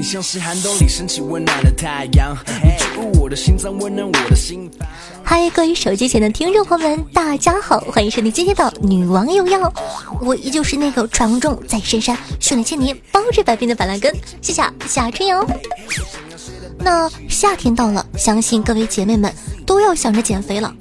你像是寒冬里升起温暖的太阳，你注入我的心脏，温暖我的心房。嗨，各位手机前的听众朋友们，大家好，欢迎收听今天的《女王有药》，我依旧是那个传重在深山，训练千年，包治百病的板蓝根，谢谢夏春瑶。那夏天到了，相信各位姐妹们都要想着减肥了。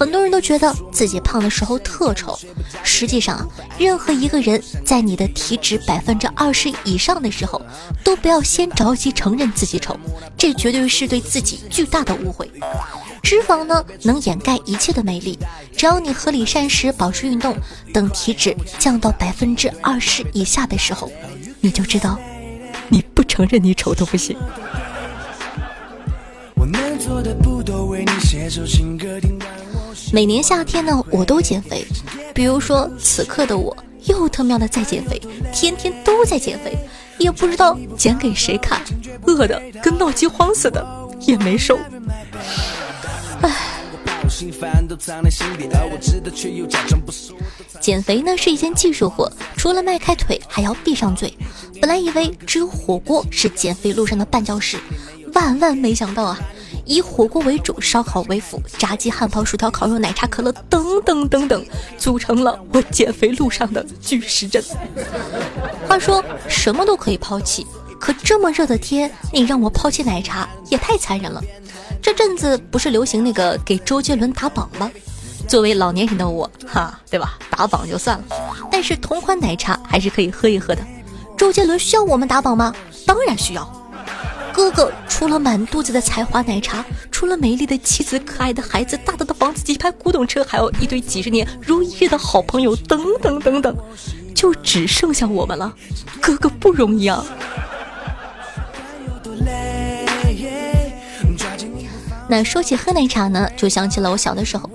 很多人都觉得自己胖的时候特丑，实际上啊，任何一个人在你的体脂百分之二十以上的时候，都不要先着急承认自己丑，这绝对是对自己巨大的误会。脂肪呢，能掩盖一切的美丽，只要你合理膳食、保持运动，等体脂降到百分之二十以下的时候，你就知道，你不承认你丑都不行。我能做的不多，为你写首情歌，听完我说。每年夏天呢，我都减肥。比如说，此刻的我又他喵的在减肥，天天都在减肥，也不知道减给谁看，饿的跟闹饥荒似的，也没瘦。唉，减肥呢是一件技术活，除了迈开腿，还要闭上嘴。本来以为只有火锅是减肥路上的绊脚石，万万没想到啊！以火锅为主，烧烤为辅，炸鸡、汉堡、薯条、烤肉、奶茶、可乐等等等等，组成了我减肥路上的巨石阵。话说什么都可以抛弃，可这么热的天，你让我抛弃奶茶也太残忍了。这阵子不是流行那个给周杰伦打榜吗？作为老年人的我，哈，对吧？打榜就算了，但是同款奶茶还是可以喝一喝的。周杰伦需要我们打榜吗？当然需要。哥哥除了满肚子的才华奶茶，除了美丽的妻子、可爱的孩子、大大的房子、几排古董车，还有一堆几十年如一日的好朋友，等等等等，就只剩下我们了。哥哥不容易啊！那说起喝奶茶呢，就想起了我小的时候。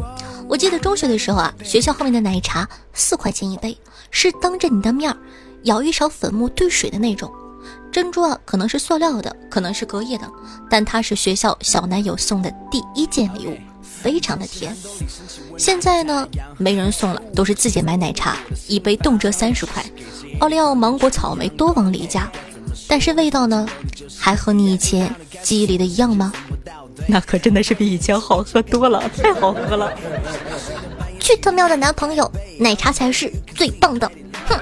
我记得中学的时候啊，学校后面的奶茶四块钱一杯，是当着你的面儿舀一勺粉末兑水的那种。珍珠啊，可能是塑料的，可能是隔夜的，但它是学校小男友送的第一件礼物，非常的甜。现在呢，没人送了，都是自己买奶茶，一杯动辄三十块，奥利奥、芒果、草莓都往里加。但是味道呢，还和你以前记忆里的一样吗？那可真的是比以前好喝多了，太好喝了！去他喵的男朋友，奶茶才是最棒的！哼。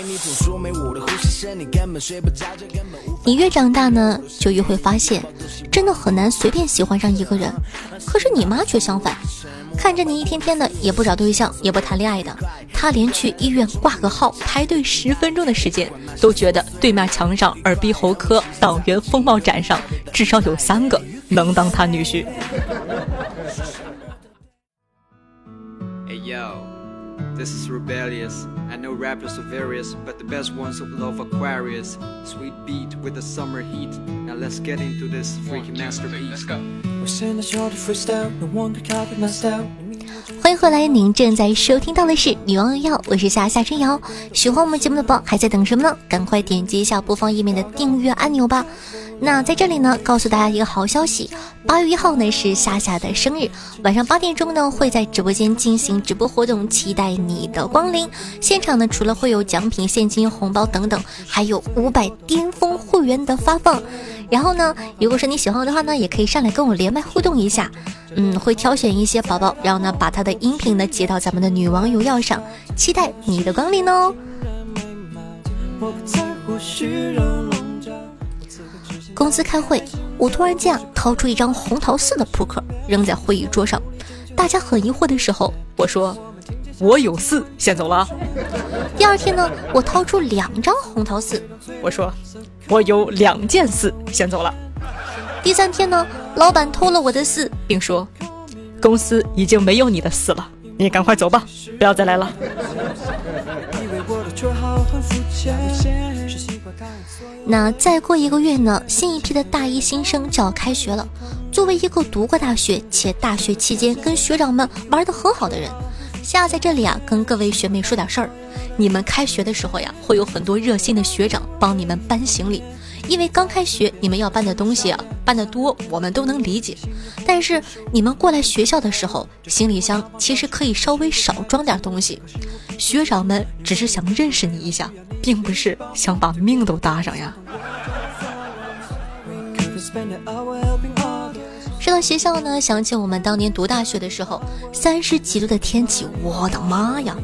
你总说没我的呼吸声，你根本睡不着，这根本无法。你越长大呢，就越会发现，真的很难随便喜欢上一个人。可是你妈却相反，看着你一天天的也不找对象，也不谈恋爱的，她连去医院挂个号排队十分钟的时间，都觉得对面墙上耳鼻喉科党员风貌展上至少有三个能当她女婿。Hey yo, this is Rebellious. I know rappers are various, but the best ones love Aquarius. Sweet beat with the summer heat. Now let's get into this freaking masterpiece. We send a short freestyle, no one can copy my style. 欢迎回来，您正在收听到的是《女王有药》，我是夏夏春瑶。喜欢我们节目的宝还在等什么呢？赶快点击一下播放页面的订阅按钮吧。 那在这里呢，告诉大家一个好消息，八月一号呢是夏夏的生日，晚上八点钟呢会在直播间进行直播活动，期待你的光临。现场呢除了会有奖品、现金、红包等等，还有五百巅峰会员的发放。然后呢，如果说你喜欢我的话呢，也可以上来跟我连麦互动一下。嗯，会挑选一些宝宝，然后呢把他的音频呢接到咱们的女王有药上，期待你的光临哦。我不在乎虚荣笼罩。公司开会，我突然间啊掏出一张红桃四的扑克扔在会议桌上，大家很疑惑的时候，我说我有四，先走了啊。第二天呢，我掏出两张红桃四，我说我有两件四，先走了。第三天呢，老板偷了我的四，并说公司已经没有你的四了，你赶快走吧，不要再来了。那再过一个月呢，新一批的大一新生就要开学了。作为一个读过大学且大学期间跟学长们玩得很好的人，夏在这里啊，跟各位学妹说点事儿。你们开学的时候呀，会有很多热心的学长帮你们搬行李。因为刚开学，你们要搬的东西啊，搬得多，我们都能理解。但是你们过来学校的时候，行李箱其实可以稍微少装点东西。学长们只是想认识你一下，并不是想把命都搭上呀。说到学校呢，想起我们当年读大学的时候，三十几度的天气，我的妈呀！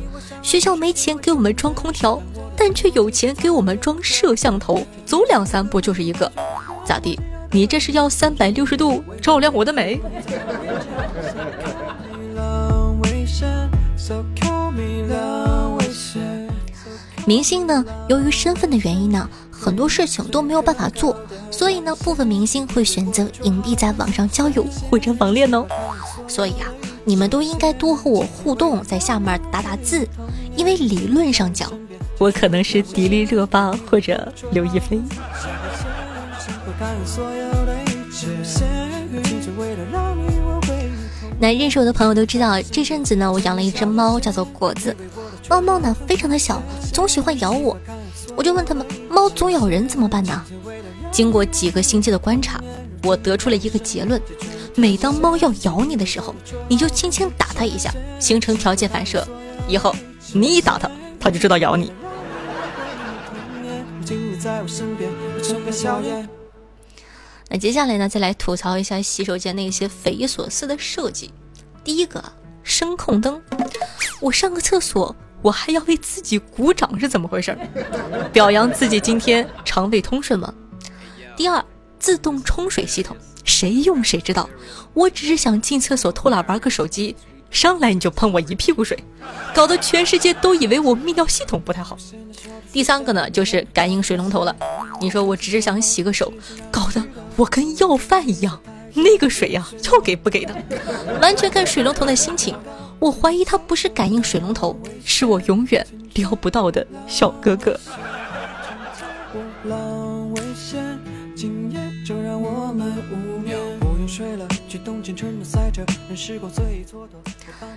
学校没钱给我们装空调。但却有钱给我们装摄像头，走两三步就是一个，咋地？你这是要三百六十度照亮我的美？明星呢，由于身份的原因呢，很多事情都没有办法做，所以呢，部分明星会选择隐蔽在网上交友或者网恋哦。所以啊，你们都应该多和我互动，在下面打打字，因为理论上讲。我可能是迪丽热巴或者刘亦菲。那认识我的朋友都知道，这阵子呢，我养了一只猫，叫做果子。猫猫呢，非常的小，总喜欢咬我。我就问他们，猫总咬人怎么办呢？经过几个星期的观察，我得出了一个结论：每当猫要咬你的时候，你就轻轻打它一下，形成条件反射，以后你一打它，它就知道咬你。那接下来呢，再来吐槽一下洗手间那些匪夷所思的设计。第一个，声控灯，我上个厕所，我还要为自己鼓掌，是怎么回事？表扬自己今天肠胃通顺吗？第二，自动冲水系统，谁用谁知道，我只是想进厕所偷懒玩个手机。上来你就喷我一屁股水，搞得全世界都以为我泌尿系统不太好。第三个呢，就是感应水龙头了。你说我只是想洗个手，搞得我跟要饭一样，那个水呀要给不给的，完全看水龙头的心情。我怀疑他不是感应水龙头，是我永远撩不到的小哥哥。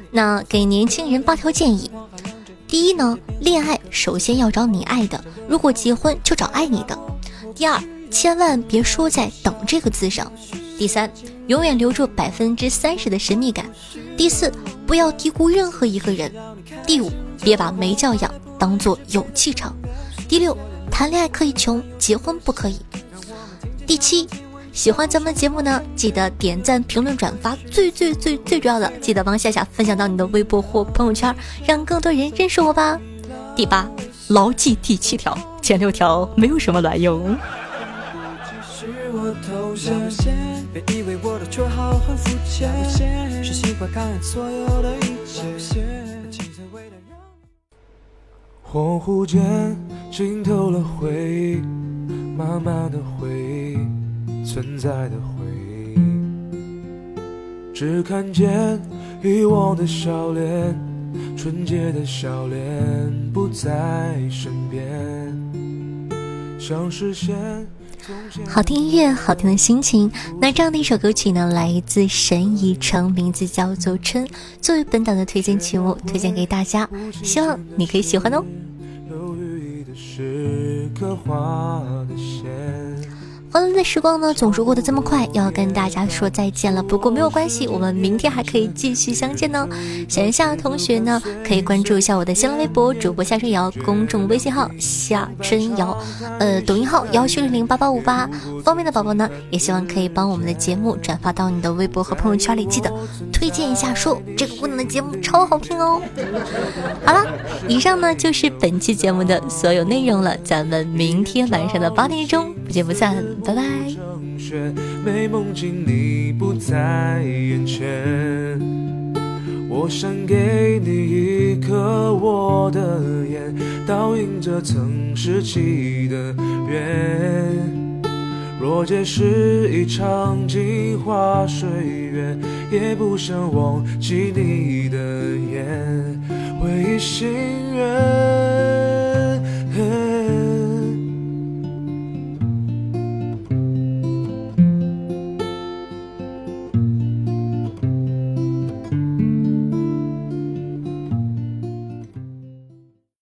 那给年轻人八条建议：第一呢，恋爱首先要找你爱的；如果结婚就找爱你的。第二，千万别说在“等”这个字上。第三，永远留住百分之三十的神秘感。第四，不要低估任何一个人。第五，别把没教养当做有气场。第六，谈恋爱可以穷，结婚不可以。第七。喜欢咱们节目呢，记得点赞、评论、转发，最最最最重要的，记得帮夏夏分享到你的微博或朋友圈，让更多人认识我吧。第八，牢记第七条，前六条没有什么卵用。是我投降，别以为我的绰号很肤浅，是习惯看所有的一切。恍惚间浸透了回忆，慢慢的回忆存在的回忆，只看见遗忘的笑脸，纯洁的笑脸不在身边，想实现。好听音乐，好听的心情。那这样的一首歌曲呢，来自沈以诚，名字叫做《春》，作为本档的推荐曲目，推荐给大家，希望你可以喜欢哦。欢乐的时光呢，总是过得这么快，要跟大家说再见了。不过没有关系，我们明天还可以继续相见呢。想一下同学呢，可以关注一下我的新浪微博主播夏春瑶，公众微信号夏春瑶，呃，抖音号幺七零零八八五八。方便的宝宝呢，也希望可以帮我们的节目转发到你的微博和朋友圈里，记得推荐一下，说这个姑娘的节目超好听哦。好了，以上呢就是本期节目的所有内容了，咱们明天晚上的八点钟不见不散。拜拜。没梦境，你不在眼前。我想给你一颗我的眼，倒映着曾拾起的缘。若皆是一场镜花水月，也不想忘记你的眼，唯一心愿。